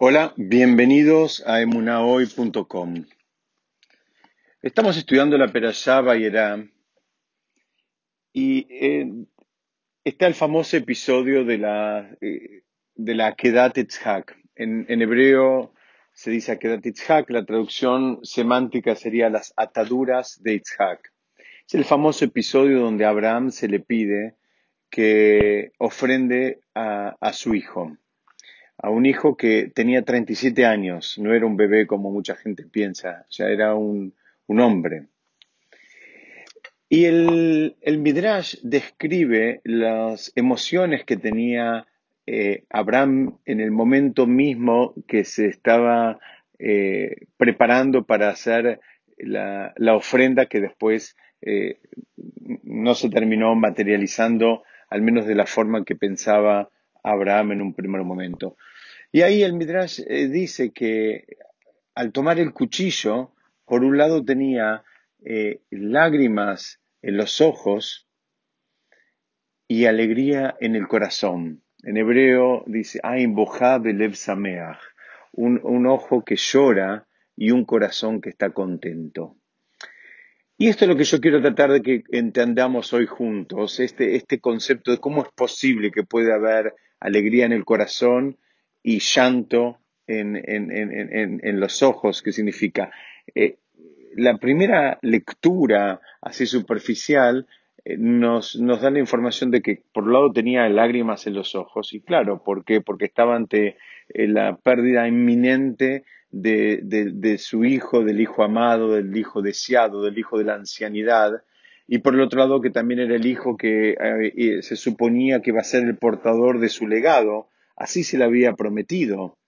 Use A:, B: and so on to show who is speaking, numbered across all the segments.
A: Hola, bienvenidos a emunahoy.com. Estamos estudiando la Perashá Bayerá y eh, está el famoso episodio de la, eh, de la Kedat Itzhak. En, hebreo se dice Kedat Itzhak, la traducción semántica sería las ataduras de Itzhak. Es el famoso episodio donde Abraham se le pide que ofrende a, a su hijo a un hijo que tenía 37 años, no era un bebé como mucha gente piensa, ya era un, un hombre. Y el, el, Midrash describe las emociones que tenía eh, Abraham en el momento mismo que se estaba eh, preparando para hacer la, la, ofrenda que después eh, no se terminó materializando, al menos de la forma que pensaba Abraham en un primer momento. Y ahí el Midrash eh, dice que al tomar el cuchillo, por un lado tenía eh, lágrimas en los ojos y alegría en el corazón. En hebreo dice, un, un ojo que llora y un corazón que está contento. Y esto es lo que yo quiero tratar de que entendamos hoy juntos, este, este concepto de cómo es posible que pueda haber alegría en el corazón y llanto en, en, en, en los ojos, que significa eh, la primera lectura así superficial eh, nos, nos, da la información de que por un lado tenía lágrimas en los ojos y claro, ¿por qué? Porque estaba ante eh, la pérdida inminente de, de, su hijo, del hijo amado, del hijo deseado, del hijo de la ancianidad y por el otro lado que también era el hijo que se suponía que iba a ser el portador de su legado, así se le había prometido.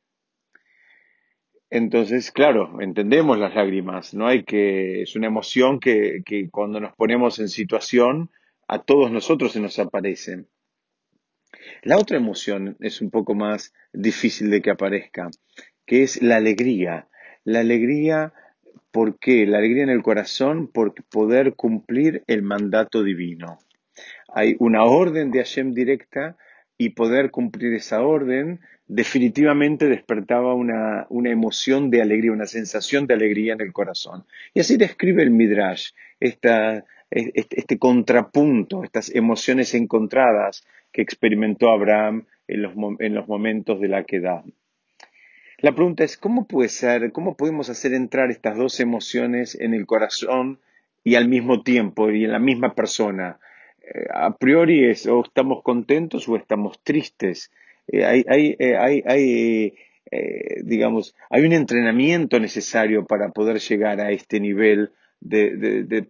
A: Entonces, claro, entendemos las lágrimas, no hay que, es una emoción que, que cuando nos ponemos en situación, a todos nosotros se nos aparece. La otra emoción es un poco más difícil de que aparezca, que es la alegría. La alegría, ¿por qué? La alegría en el corazón por poder cumplir el mandato divino. Hay una orden de Hashem directa y poder cumplir esa orden definitivamente despertaba una, una, emoción de alegría, una sensación de alegría en el corazón. Y así describe el Midrash, este, este, contrapunto, estas emociones encontradas que experimentó Abraham en los, en los momentos de la queda. La pregunta es, ¿cómo puede ser, cómo podemos hacer entrar estas dos emociones en el corazón y al mismo tiempo y en la misma persona? Eh, a priori es o estamos contentos o estamos tristes. Eh, hay, hay, eh, hay, hay digamos, hay un entrenamiento necesario para poder llegar a este nivel de,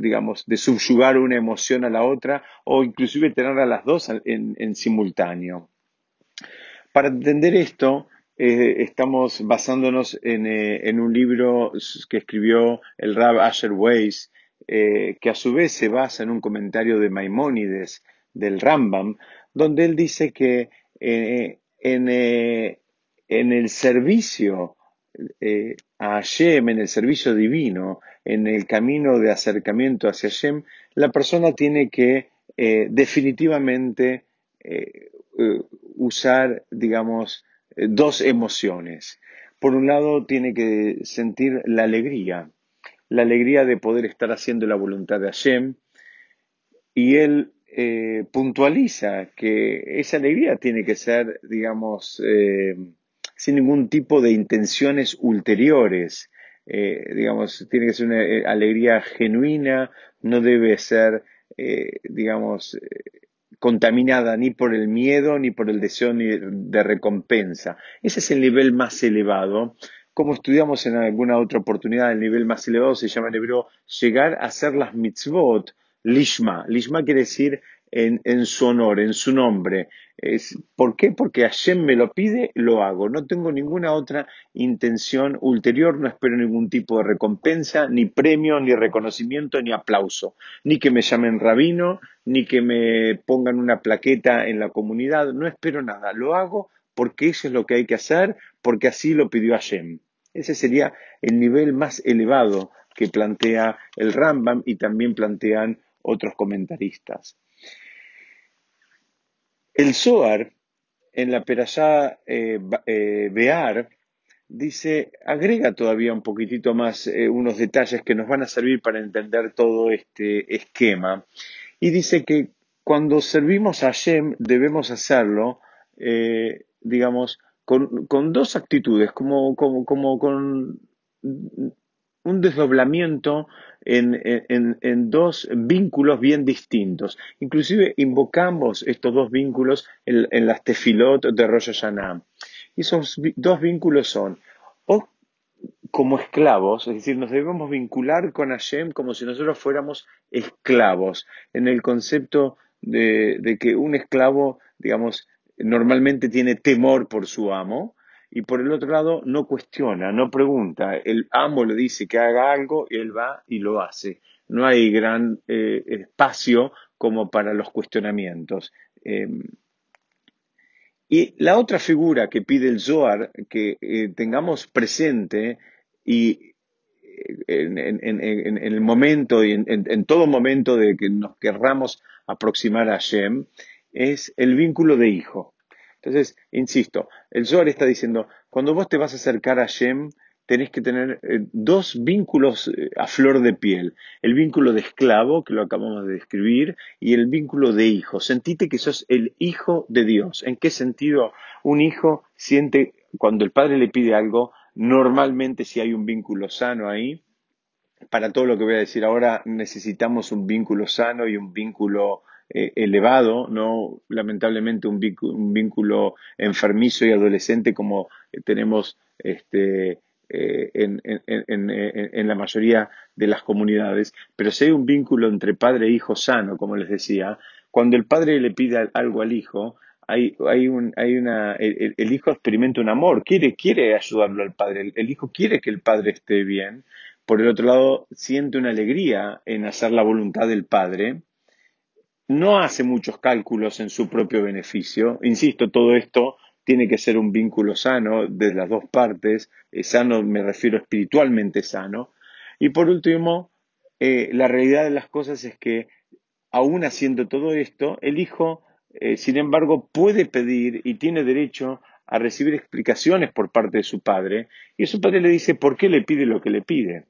A: digamos, de subyugar una emoción a la otra o inclusive tener a las dos en, simultáneo. Para entender esto, eh, estamos basándonos eh, en, un libro que escribió el Rab Asher Weiss, eh, que a su vez se basa en un comentario de Maimónides del Rambam, donde él dice que eh, en, eh, en, el servicio a Hashem, en el servicio divino, en el camino de acercamiento hacia Hashem, la persona tiene que definitivamente usar, digamos, dos emociones. Por un lado, tiene que sentir la alegría, la alegría de poder estar haciendo la voluntad de Hashem. Y él eh, puntualiza que esa alegría tiene que ser, digamos, eh, sin ningún tipo de intenciones ulteriores. Eh, digamos, tiene que ser una alegría genuina, no debe ser, digamos, contaminada ni por el miedo, ni por el deseo de recompensa. Ese es el nivel más elevado como estudiamos en alguna otra oportunidad, el nivel más elevado se llama en hebreo llegar a hacer las mitzvot, lishma. Lishma quiere decir en, su honor, en su nombre. ¿Por qué? Porque Hashem me lo pide, lo hago. No tengo ninguna otra intención ulterior, no espero ningún tipo de recompensa, ni premio, ni reconocimiento, ni aplauso. Ni que me llamen rabino, ni que me pongan una plaqueta en la comunidad. No espero nada. Lo hago porque eso es lo que hay que hacer, porque así lo pidió Hashem. Ese sería el nivel más elevado que plantea el Rambam y también plantean otros comentaristas. El Zohar en la Perashá eh, eh, Bear, dice, agrega todavía un poquitito más eh, unos detalles que nos van a servir para entender todo este esquema. Y dice que cuando servimos a Hashem debemos hacerlo, digamos, con, dos actitudes, como, como, como con un desdoblamiento en, dos vínculos bien distintos. Inclusive invocamos estos dos vínculos en, las tefilot de Rosh Hashanah. Y esos dos vínculos son o como esclavos, es decir, nos debemos vincular con Hashem como si nosotros fuéramos esclavos, en el concepto de, de que un esclavo, digamos, normalmente tiene temor por su amo, y por el otro lado no cuestiona, no pregunta. El amo le dice que haga algo él va y lo hace. No hay gran eh, espacio como para los cuestionamientos. Em, y la otra figura que pide el Zohar que eh, tengamos presente y eh, en, el momento y en, todo momento de que nos querramos aproximar a Hashem es el vínculo de hijo. Entonces, insisto, el Zohar está diciendo, cuando vos te vas a acercar a Shem, tenés que tener eh, dos vínculos eh, a flor de piel. El vínculo de esclavo, que lo acabamos de describir, y el vínculo de hijo. Sentite que sos el hijo de Dios. ¿En qué sentido un hijo siente cuando el padre le pide algo? Normalmente si hay un vínculo sano ahí, para todo lo que voy a decir ahora necesitamos un vínculo sano y un vínculo eh, elevado, no lamentablemente un vínculo, enfermizo y adolescente como tenemos este, eh, en, la mayoría de las comunidades, pero si hay un vínculo entre padre e hijo sano, como les decía, cuando el padre le pide algo al hijo, hay, hay, un, hay una, el, hijo experimenta un amor, quiere, quiere ayudarlo al padre, el hijo quiere que el padre esté bien, por el otro lado siente una alegría en hacer la voluntad del padre, no hace muchos cálculos en su propio beneficio. Insisto, todo esto tiene que ser un vínculo sano de las dos partes. Eh, sano me refiero espiritualmente sano. Y por último, eh, la realidad de las cosas es que aún haciendo todo esto, el hijo, eh, sin embargo, puede pedir y tiene derecho a recibir explicaciones por parte de su padre. Y su padre le dice por qué le pide lo que le pide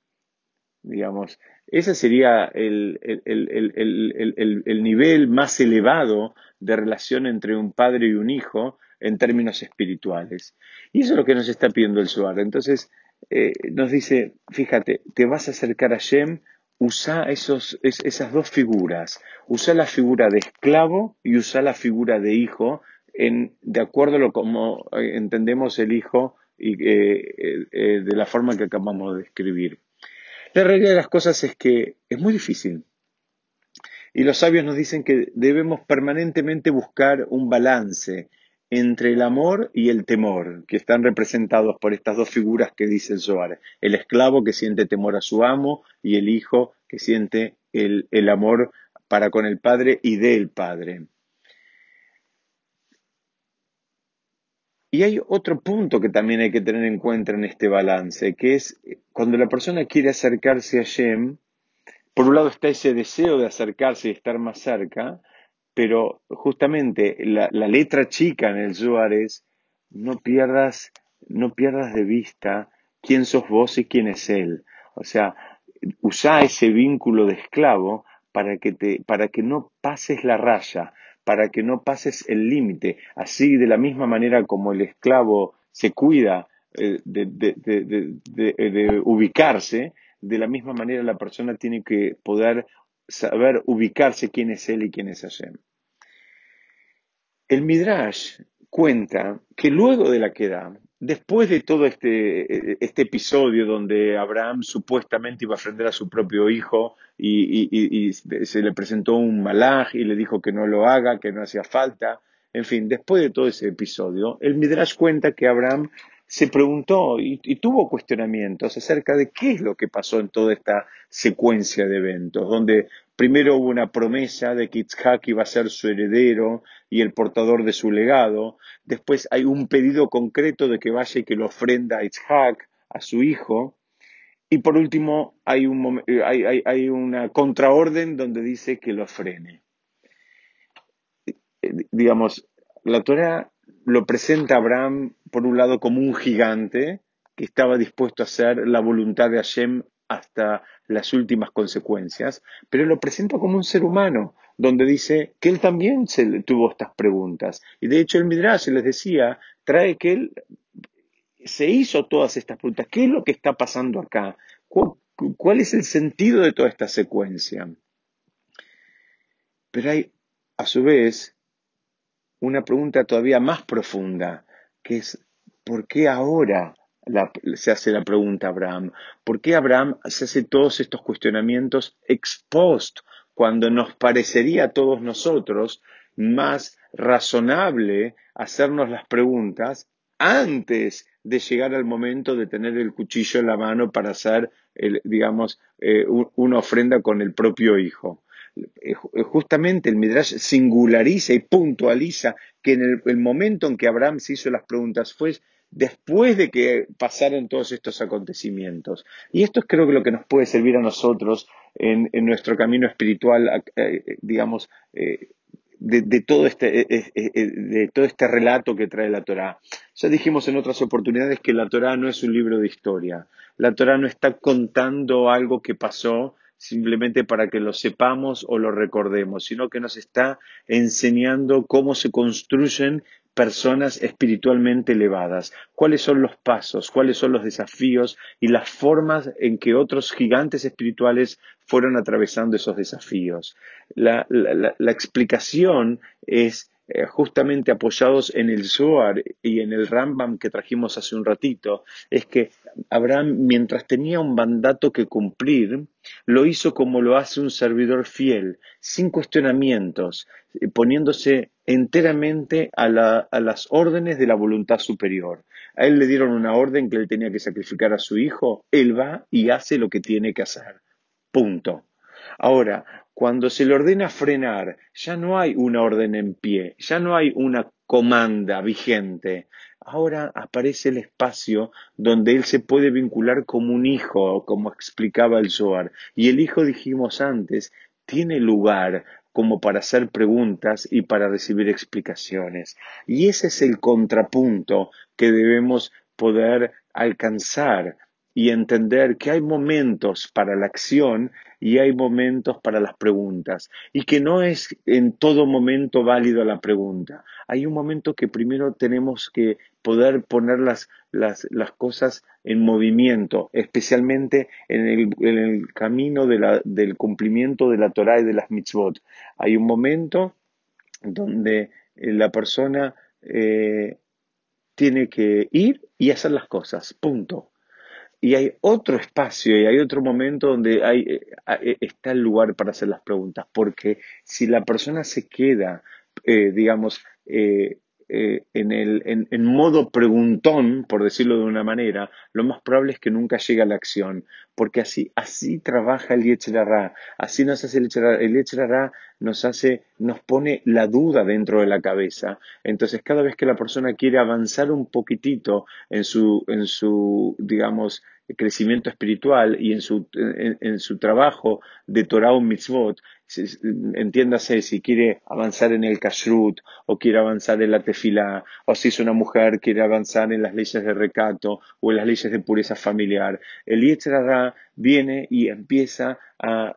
A: digamos. Ese sería el, nivel más elevado de relación entre un padre y un hijo en términos espirituales. Y eso es lo que nos está pidiendo el Suar. Entonces, eh, nos dice, fíjate, te vas a acercar a Shem, usa esos, esas dos figuras. Usa la figura de esclavo y usa la figura de hijo, en, de acuerdo a lo como eh, entendemos el hijo y, eh, de la forma que acabamos de describir. La realidad de las cosas es que es muy difícil. Y los sabios nos dicen que debemos permanentemente buscar un balance entre el amor y el temor, que están representados por estas dos figuras que dice el Zohar. El esclavo que siente temor a su amo y el hijo que siente el, el amor para con el padre y del padre. Y hay otro punto que también hay que tener en cuenta en este balance, que es cuando la persona quiere acercarse a Shem, por un lado está ese deseo de acercarse y estar más cerca, pero justamente la, letra chica en el Zohar es no pierdas, no pierdas de vista quién sos vos y quién es él. O sea, usa ese vínculo de esclavo para que, te, para que no pases la raya, para que no pases el límite. Así, de la misma manera como el esclavo se cuida eh, de, ubicarse, de la misma manera la persona tiene que poder saber ubicarse quién es él y quién es Hashem. El Midrash cuenta que luego de la queda, después de todo este, este, episodio donde Abraham supuestamente iba a ofender a su propio hijo y, se le presentó un malaj y le dijo que no lo haga, que no hacía falta, en fin, después de todo ese episodio, el Midrash cuenta que Abraham se preguntó y, tuvo cuestionamientos acerca de qué es lo que pasó en toda esta secuencia de eventos, donde primero hubo una promesa de que Itzhak iba a ser su heredero y el portador de su legado, después hay un pedido concreto de que vaya y que lo ofrenda a Itzhak, a su hijo, y por último hay, un, hay, una contraorden donde dice que lo frene. Eh, digamos, la Torah lo presenta Abraham, por un lado, como un gigante que estaba dispuesto a hacer la voluntad de Hashem hasta las últimas consecuencias, pero lo presenta como un ser humano, donde dice que él también se tuvo estas preguntas. Y de hecho el Midrash les decía, trae que él se hizo todas estas preguntas. ¿Qué es lo que está pasando acá? ¿Cuál, es el sentido de toda esta secuencia? Pero hay, a su vez, una pregunta todavía más profunda, que es, ¿por qué ahora se hace la pregunta a Abraham? ¿Por qué Abraham se hace todos estos cuestionamientos ex post, cuando nos parecería a todos nosotros más razonable hacernos las preguntas antes de llegar al momento de tener el cuchillo en la mano para hacer, digamos, eh, una ofrenda con el propio hijo. Eh, eh, justamente el Midrash singulariza y puntualiza que en el, momento en que Abraham se hizo las preguntas fue después de que pasaron todos estos acontecimientos. Y esto es creo que lo que nos puede servir a nosotros en, nuestro camino espiritual, digamos, de, todo este, eh, eh, eh, de todo este relato que trae la Torá. Ya dijimos en otras oportunidades que la Torá no es un libro de historia. La Torá no está contando algo que pasó simplemente para que lo sepamos o lo recordemos, sino que nos está enseñando cómo se construyen personas espiritualmente elevadas, cuáles son los pasos, cuáles son los desafíos y las formas en que otros gigantes espirituales fueron atravesando esos desafíos. La, explicación es eh, justamente apoyados en el Zohar y en el Rambam que trajimos hace un ratito, es que Abraham, mientras tenía un mandato que cumplir, lo hizo como lo hace un servidor fiel, sin cuestionamientos, eh, poniéndose enteramente a, las órdenes de la voluntad superior. A él le dieron una orden que él tenía que sacrificar a su hijo, él va y hace lo que tiene que hacer. Punto. Ahora, cuando se le ordena frenar, ya no hay una orden en pie, ya no hay una comanda vigente. Ahora aparece el espacio donde él se puede vincular como un hijo, como explicaba el Zohar. Y el hijo, dijimos antes, tiene lugar como para hacer preguntas y para recibir explicaciones. Y ese es el contrapunto que debemos poder alcanzar y entender que hay momentos para la acción y hay momentos para las preguntas y que no es en todo momento válido la pregunta. Hay un momento que primero tenemos que poder poner las, las, cosas en movimiento, especialmente en el, en el camino de la, del cumplimiento de la Torah y de las mitzvot. Hay un momento donde la persona eh, tiene que ir y hacer las cosas, punto y hay otro espacio y hay otro momento donde hay, eh, eh, está el lugar para hacer las preguntas, porque si la persona se queda, eh, digamos, eh, en, el, en, modo preguntón, por decirlo de una manera, lo más probable es que nunca llegue a la acción, porque así, así trabaja el Yetzirará, así nos hace el Yetzirará, nos hace, nos pone la duda dentro de la cabeza. Entonces, cada vez que la persona quiere avanzar un poquitito en su, en su digamos, crecimiento espiritual y en su, en, su trabajo de Torah o Mitzvot, entiéndase si quiere avanzar en el kashrut o quiere avanzar en la tefilá o si es una mujer quiere avanzar en las leyes de recato o en las leyes de pureza familiar. El Yetzirah viene y empieza a,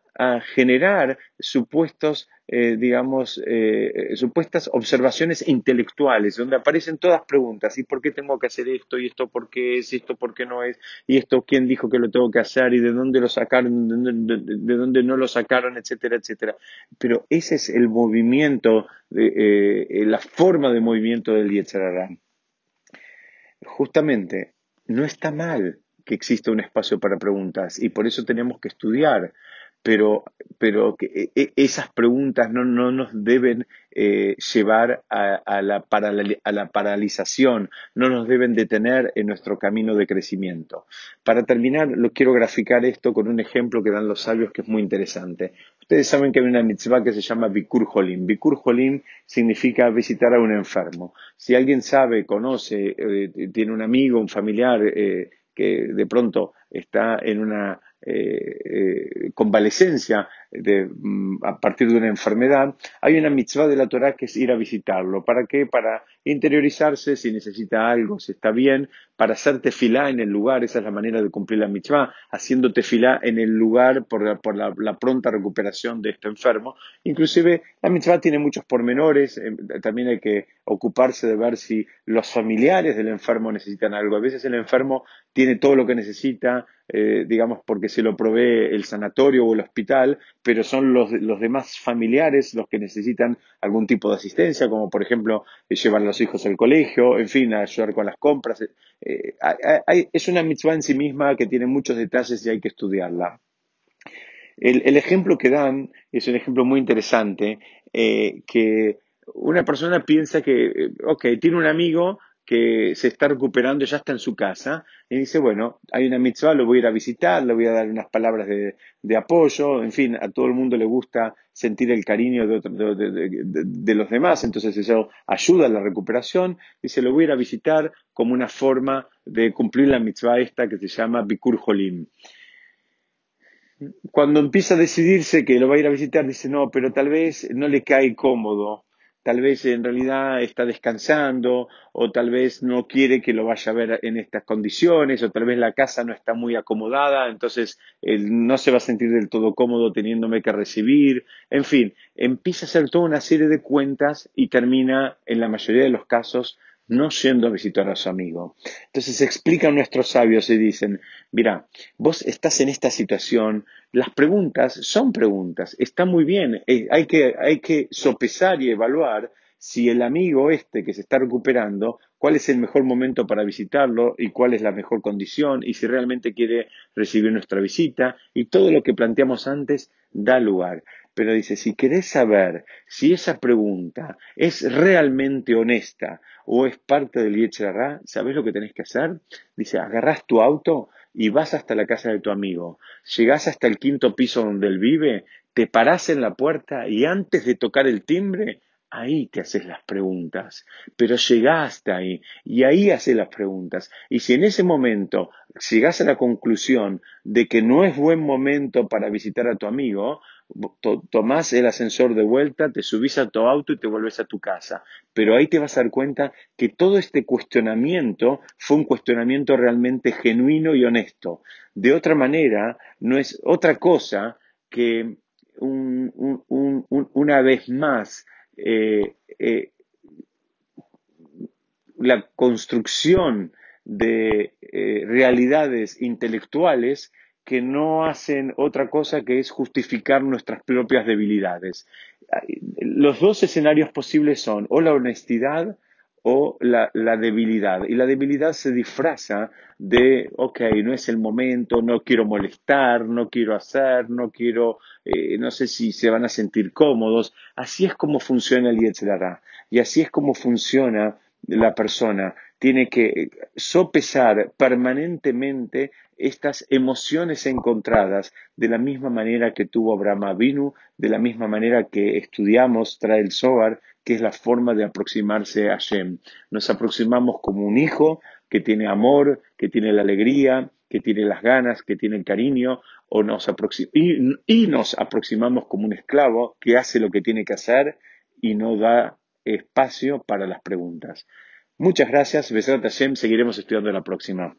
A: generar supuestos, eh, digamos, eh, supuestas observaciones intelectuales, donde aparecen todas preguntas, ¿y por qué tengo que hacer esto? ¿Y esto por qué es? ¿Y esto por qué no es? ¿Y esto quién dijo que lo tengo que hacer? ¿Y de dónde lo sacaron? ¿De dónde, no lo sacaron? Etcétera, etcétera. Pero ese es el movimiento, eh, la forma de movimiento del Yetzirah. Justamente, no está mal que exista un espacio para preguntas y por eso tenemos que estudiar pero, pero que e, e, esas preguntas no, no nos deben eh, llevar a, la a, la paralización, no nos deben detener en nuestro camino de crecimiento. Para terminar, lo quiero graficar esto con un ejemplo que dan los sabios que es muy interesante. Ustedes saben que hay una mitzvah que se llama Bikur Jolim. Bikur Jolim significa visitar a un enfermo. Si alguien sabe, conoce, eh, tiene un amigo, un familiar, eh, que de pronto está en una eh, convalecencia de, mm, a partir de una enfermedad, hay una mitzvah de la Torah que es ir a visitarlo. ¿Para qué? Para interiorizarse si necesita algo, si está bien, para hacer tefilá en el lugar, esa es la manera de cumplir la mitzvah, haciendo tefilá en el lugar por, la, la, pronta recuperación de este enfermo. Inclusive la mitzvah tiene muchos pormenores, eh, también hay que ocuparse de ver si los familiares del enfermo necesitan algo. A veces el enfermo tiene todo lo que necesita, eh, digamos, porque se lo provee el sanatorio o el hospital, pero son los, demás familiares los que necesitan algún tipo de asistencia, como por ejemplo llevar a los hijos al colegio, en fin, ayudar con las compras. Eh, es una mitzvah en sí misma que tiene muchos detalles y hay que estudiarla. El, ejemplo que dan es un ejemplo muy interesante, eh, que una persona piensa que, ok, tiene un amigo que se está recuperando, ya está en su casa, y dice, bueno, hay una mitzvah, lo voy a ir a visitar, le voy a dar unas palabras de, apoyo, en fin, a todo el mundo le gusta sentir el cariño de, los demás, entonces eso ayuda a la recuperación, dice, lo voy a ir a visitar como una forma de cumplir la mitzvah esta que se llama Bikur Jolim. Cuando empieza a decidirse que lo va a ir a visitar, dice, no, pero tal vez no le cae cómodo tal vez en realidad está descansando o tal vez no quiere que lo vaya a ver en estas condiciones o tal vez la casa no está muy acomodada, entonces él no se va a sentir del todo cómodo teniéndome que recibir. En fin, empieza a hacer toda una serie de cuentas y termina en la mayoría de los casos no yendo a visitar a su amigo. Entonces explican nuestros sabios y dicen, mira, vos estás en esta situación, las preguntas son preguntas, está muy bien, eh, hay, que, hay que sopesar y evaluar si el amigo este que se está recuperando, cuál es el mejor momento para visitarlo y cuál es la mejor condición y si realmente quiere recibir nuestra visita y todo lo que planteamos antes da lugar. Pero dice, si querés saber si esa pregunta es realmente honesta o es parte del Yetzirah, ¿sabés lo que tenés que hacer? Dice, agarrás tu auto y vas hasta la casa de tu amigo. Llegás hasta el quinto piso donde él vive, te parás en la puerta y antes de tocar el timbre, ahí te haces las preguntas, pero llegaste ahí y ahí haces las preguntas. Y si en ese momento llegas a la conclusión de que no es buen momento para visitar a tu amigo, tomás el ascensor de vuelta, te subís a tu auto y te vuelves a tu casa. Pero ahí te vas a dar cuenta que todo este cuestionamiento fue un cuestionamiento realmente genuino y honesto. De otra manera, no es otra cosa que una vez más eh, eh, la construcción de eh, realidades intelectuales que no hacen otra cosa que es justificar nuestras propias debilidades. Los dos escenarios posibles son o la honestidad o la, debilidad. Y la debilidad se disfraza de, ok, no es el momento, no quiero molestar, no quiero hacer, no quiero, eh, no sé si se van a sentir cómodos. Así es como funciona el Yetzirah. Y así es como funciona la persona. Tiene que sopesar permanentemente estas emociones encontradas de la misma manera que tuvo Abraham Avinu, de la misma manera que estudiamos, trae el Zohar, que es la forma de aproximarse a Shem. Nos aproximamos como un hijo que tiene amor, que tiene la alegría, que tiene las ganas, que tiene el cariño, o nos y, nos aproximamos como un esclavo que hace lo que tiene que hacer y no da espacio para las preguntas. Muchas gracias, Besrat Hashem, seguiremos estudiando la próxima.